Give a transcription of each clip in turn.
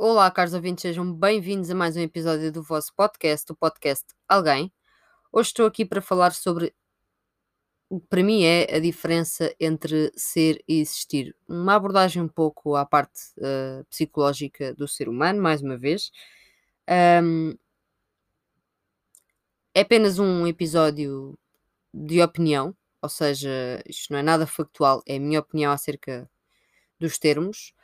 Olá, caros ouvintes, sejam bem-vindos a mais um episódio do vosso podcast, o podcast Alguém. Hoje estou aqui para falar sobre o que para mim é a diferença entre ser e existir. Uma abordagem um pouco à parte uh, psicológica do ser humano, mais uma vez. Um, é apenas um episódio de opinião, ou seja, isto não é nada factual, é a minha opinião acerca dos termos.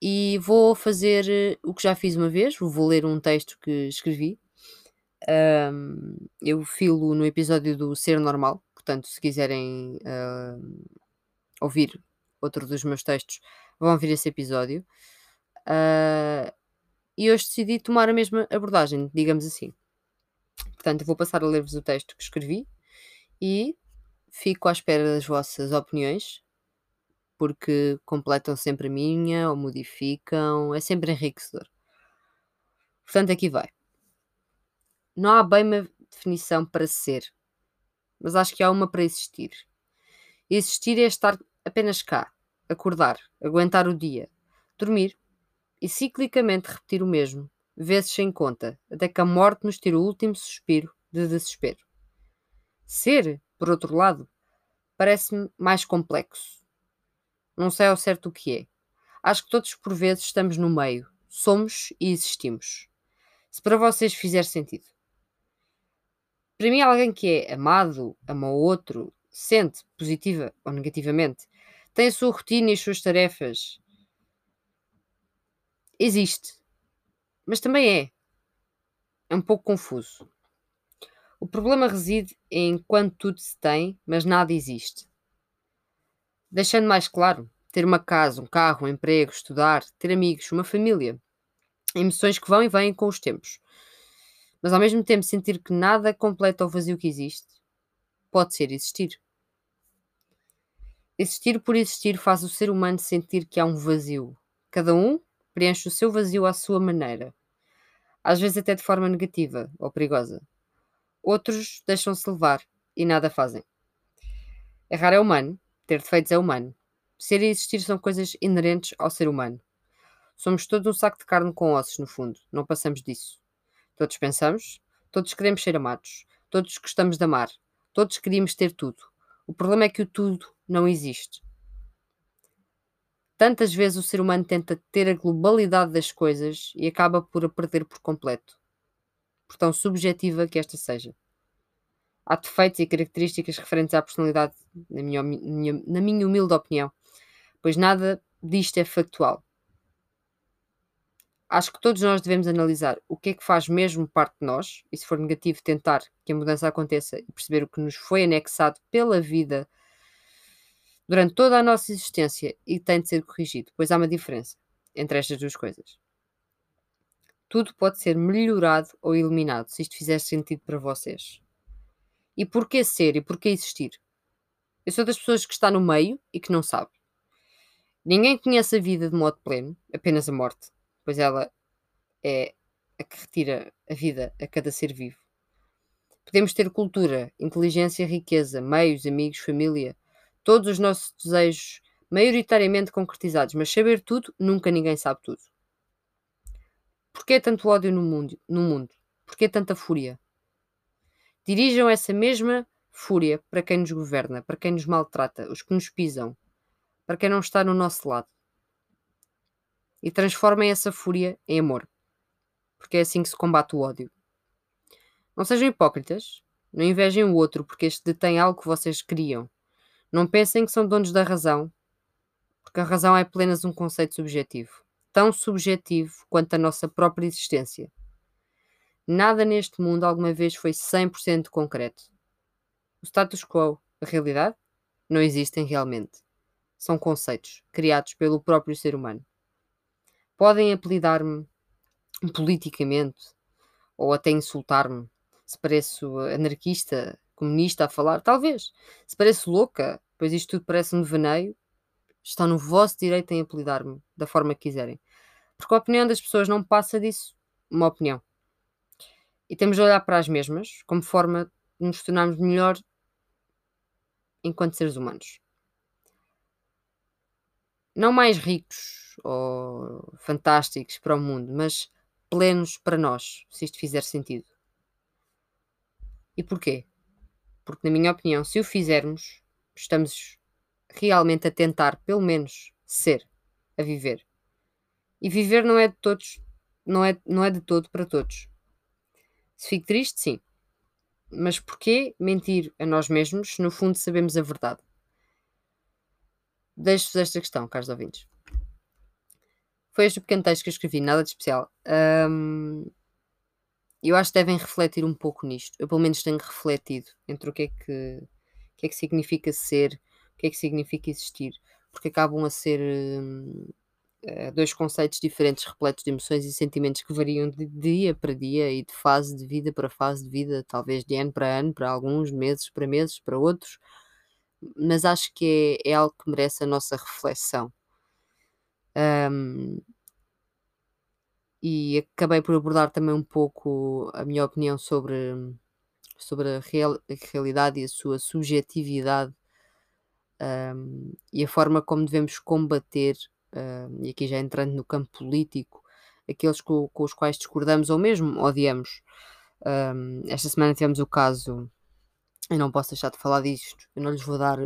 E vou fazer eh, o que já fiz uma vez, vou ler um texto que escrevi. Um, eu filo no episódio do Ser Normal, portanto, se quiserem uh, ouvir outro dos meus textos, vão ouvir esse episódio. Uh, e hoje decidi tomar a mesma abordagem, digamos assim. Portanto, vou passar a ler-vos o texto que escrevi e fico à espera das vossas opiniões, porque completam sempre a minha ou modificam, é sempre enriquecedor. Portanto, aqui vai. Não há bem uma definição para ser, mas acho que há uma para existir. Existir é estar apenas cá, acordar, aguentar o dia, dormir e ciclicamente repetir o mesmo, vezes sem conta, até que a morte nos tire o último suspiro de desespero. Ser, por outro lado, parece-me mais complexo. Não sei ao certo o que é. Acho que todos por vezes estamos no meio, somos e existimos. Se para vocês fizer sentido. Para mim, alguém que é amado, ama o outro, sente, positiva ou negativamente, tem a sua rotina e as suas tarefas. Existe mas também é. É um pouco confuso. O problema reside em quando tudo se tem, mas nada existe. Deixando mais claro, ter uma casa, um carro, um emprego, estudar, ter amigos, uma família. Emoções que vão e vêm com os tempos. Mas ao mesmo tempo sentir que nada completa o vazio que existe, pode ser existir. Existir por existir faz o ser humano sentir que há um vazio. Cada um preenche o seu vazio à sua maneira às vezes até de forma negativa ou perigosa. Outros deixam-se levar e nada fazem. Errar é humano, ter defeitos é humano. Ser e existir são coisas inerentes ao ser humano. Somos todos um saco de carne com ossos, no fundo, não passamos disso. Todos pensamos, todos queremos ser amados, todos gostamos de amar, todos queríamos ter tudo. O problema é que o tudo não existe. Tantas vezes o ser humano tenta ter a globalidade das coisas e acaba por a perder por completo, por tão subjetiva que esta seja. Há defeitos e características referentes à personalidade, na minha, na minha humilde opinião, pois nada disto é factual. Acho que todos nós devemos analisar o que é que faz mesmo parte de nós, e se for negativo, tentar que a mudança aconteça e perceber o que nos foi anexado pela vida durante toda a nossa existência e tem de ser corrigido, pois há uma diferença entre estas duas coisas. Tudo pode ser melhorado ou eliminado, se isto fizer sentido para vocês. E porquê ser e porquê existir? Eu sou das pessoas que está no meio e que não sabe. Ninguém conhece a vida de modo pleno, apenas a morte, pois ela é a que retira a vida a cada ser vivo. Podemos ter cultura, inteligência, riqueza, meios, amigos, família, todos os nossos desejos maioritariamente concretizados, mas saber tudo, nunca ninguém sabe tudo. Porquê tanto ódio no mundo? No mundo? Porquê tanta fúria? Dirijam essa mesma fúria para quem nos governa, para quem nos maltrata, os que nos pisam, para quem não está no nosso lado. E transformem essa fúria em amor, porque é assim que se combate o ódio. Não sejam hipócritas, não invejem o outro porque este detém algo que vocês queriam não pensem que são donos da razão, porque a razão é apenas um conceito subjetivo, tão subjetivo quanto a nossa própria existência. Nada neste mundo alguma vez foi 100% concreto. O status quo, a realidade, não existem realmente. São conceitos criados pelo próprio ser humano. Podem apelidar-me politicamente ou até insultar-me se pareço anarquista, comunista a falar, talvez. Se parece louca, pois isto tudo parece um devaneio, estão no vosso direito em apelidar-me da forma que quiserem. Porque a opinião das pessoas não passa disso uma opinião. E temos de olhar para as mesmas como forma de nos tornarmos melhor enquanto seres humanos. Não mais ricos ou fantásticos para o mundo, mas plenos para nós, se isto fizer sentido. E porquê? Porque, na minha opinião, se o fizermos, estamos realmente a tentar, pelo menos, ser, a viver. E viver não é de todos, não é, não é de todo para todos. Se fico triste, sim. Mas porquê mentir a nós mesmos se no fundo sabemos a verdade? Deixo-vos esta questão, caros ouvintes. Foi este o pequeno texto que eu escrevi, nada de especial. Eu acho que devem refletir um pouco nisto. Eu, pelo menos, tenho refletido entre o que é que, que, é que significa ser, o que é que significa existir, porque acabam a ser hum, eh, dois conceitos diferentes, repletos de emoções e sentimentos que variam de dia para dia e de fase de vida para fase de vida, talvez de ano para ano, para alguns, meses para meses, para outros, mas acho que é, é algo que merece a nossa reflexão. Um, e acabei por abordar também um pouco a minha opinião sobre, sobre a, real, a realidade e a sua subjetividade um, e a forma como devemos combater uh, e aqui já entrando no campo político, aqueles com, com os quais discordamos ou mesmo odiamos. Um, esta semana tivemos o caso, eu não posso deixar de falar disto, eu não lhes vou dar,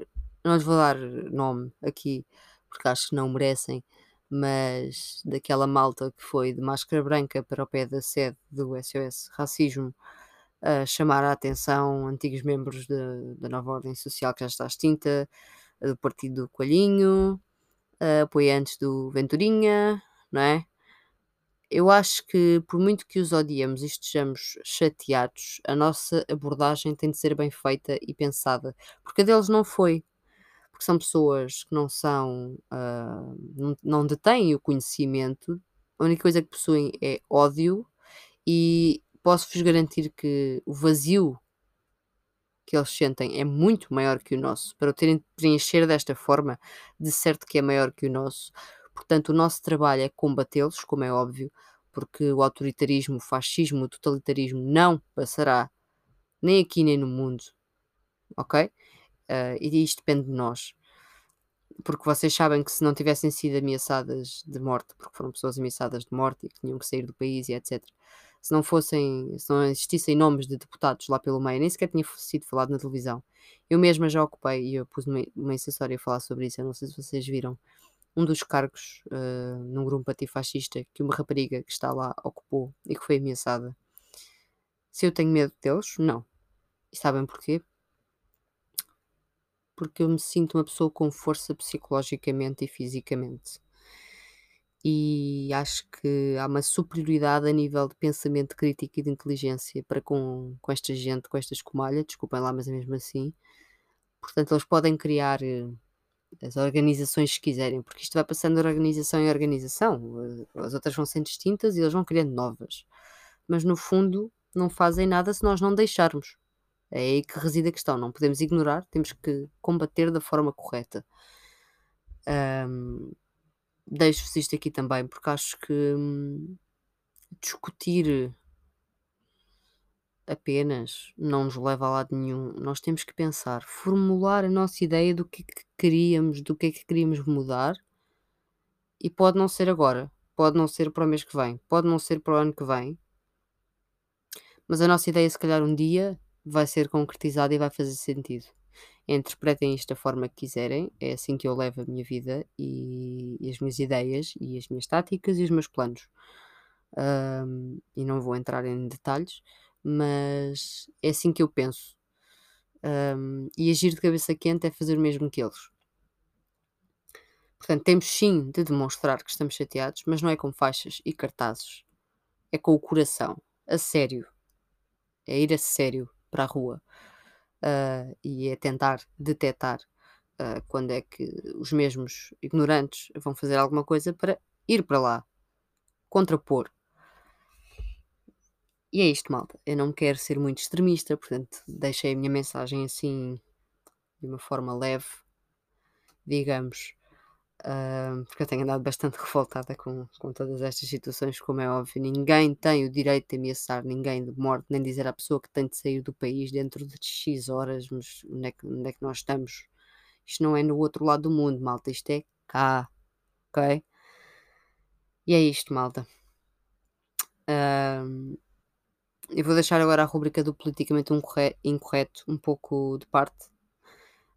não lhes vou dar nome aqui, porque acho que não merecem, mas daquela malta que foi de máscara branca para o pé da sede do SOS Racismo a chamar a atenção antigos membros da nova ordem social que já está extinta, do Partido do Coelhinho, uh, apoiantes do Venturinha, não é? Eu acho que, por muito que os odiemos e estejamos chateados, a nossa abordagem tem de ser bem feita e pensada, porque a deles não foi. Porque são pessoas que não são, uh, não, não detêm o conhecimento, a única coisa que possuem é ódio, e posso-vos garantir que o vazio que eles sentem é muito maior que o nosso. Para o terem de preencher desta forma, de certo que é maior que o nosso. Portanto, o nosso trabalho é combatê-los, como é óbvio, porque o autoritarismo, o fascismo, o totalitarismo não passará nem aqui nem no mundo, ok? Uh, e isto depende de nós. Porque vocês sabem que se não tivessem sido ameaçadas de morte, porque foram pessoas ameaçadas de morte e que tinham que sair do país e etc., se não fossem, se não existissem nomes de deputados lá pelo meio, nem sequer tinha sido falado na televisão. Eu mesma já ocupei, e eu pus uma, uma a falar sobre isso, eu não sei se vocês viram, um dos cargos uh, num grupo antifascista que uma rapariga que está lá ocupou e que foi ameaçada. Se eu tenho medo deles? Não. E sabem porquê? Porque eu me sinto uma pessoa com força psicologicamente e fisicamente e acho que há uma superioridade a nível de pensamento crítico e de inteligência para com, com esta gente, com esta escumalha, desculpem lá, mas é mesmo assim. Portanto, eles podem criar eh, as organizações que quiserem, porque isto vai passando de organização em organização. Eh, as outras vão sendo distintas e eles vão criando novas. Mas no fundo, não fazem nada se nós não deixarmos. É aí que reside a questão. Não podemos ignorar, temos que combater da forma correta. Um, deixo-vos isto aqui também, porque acho que hum, discutir apenas não nos leva a lado nenhum. Nós temos que pensar, formular a nossa ideia do que é que queríamos, do que é que queríamos mudar, e pode não ser agora, pode não ser para o mês que vem, pode não ser para o ano que vem, mas a nossa ideia, se calhar, um dia vai ser concretizada e vai fazer sentido interpretem isto da forma que quiserem, é assim que eu levo a minha vida e, e as minhas ideias e as minhas táticas e os meus planos. Um, e não vou entrar em detalhes, mas é assim que eu penso. Um, e agir de cabeça quente é fazer o mesmo que eles. Portanto, temos sim de demonstrar que estamos chateados, mas não é com faixas e cartazes. É com o coração, a sério. É ir a sério para a rua uh, e é tentar detectar uh, quando é que os mesmos ignorantes vão fazer alguma coisa para ir para lá, contrapor. E é isto, malta. Eu não quero ser muito extremista, portanto, deixei a minha mensagem assim, de uma forma leve, digamos, Uh, porque eu tenho andado bastante revoltada com, com todas estas situações, como é óbvio. Ninguém tem o direito de ameaçar ninguém de morte, nem dizer à pessoa que tem de sair do país dentro de X horas, mas onde é que, onde é que nós estamos? Isto não é no outro lado do mundo, malta, isto é cá, ok? E é isto, malta. Ahm, eu vou deixar agora a rubrica do politicamente incorre- incorreto um pouco de parte.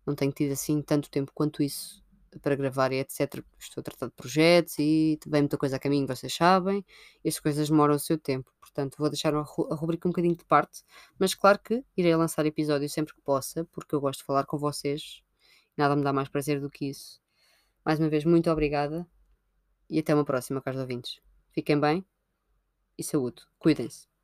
Não tenho tido assim tanto tempo quanto isso para gravar e etc. Estou a tratar de projetos e vem muita coisa a caminho, vocês sabem. E as coisas demoram o seu tempo. Portanto, vou deixar a rubrica um bocadinho de parte. Mas claro que irei lançar episódios sempre que possa, porque eu gosto de falar com vocês. Nada me dá mais prazer do que isso. Mais uma vez, muito obrigada e até uma próxima, caros ouvintes. Fiquem bem e saúde. Cuidem-se.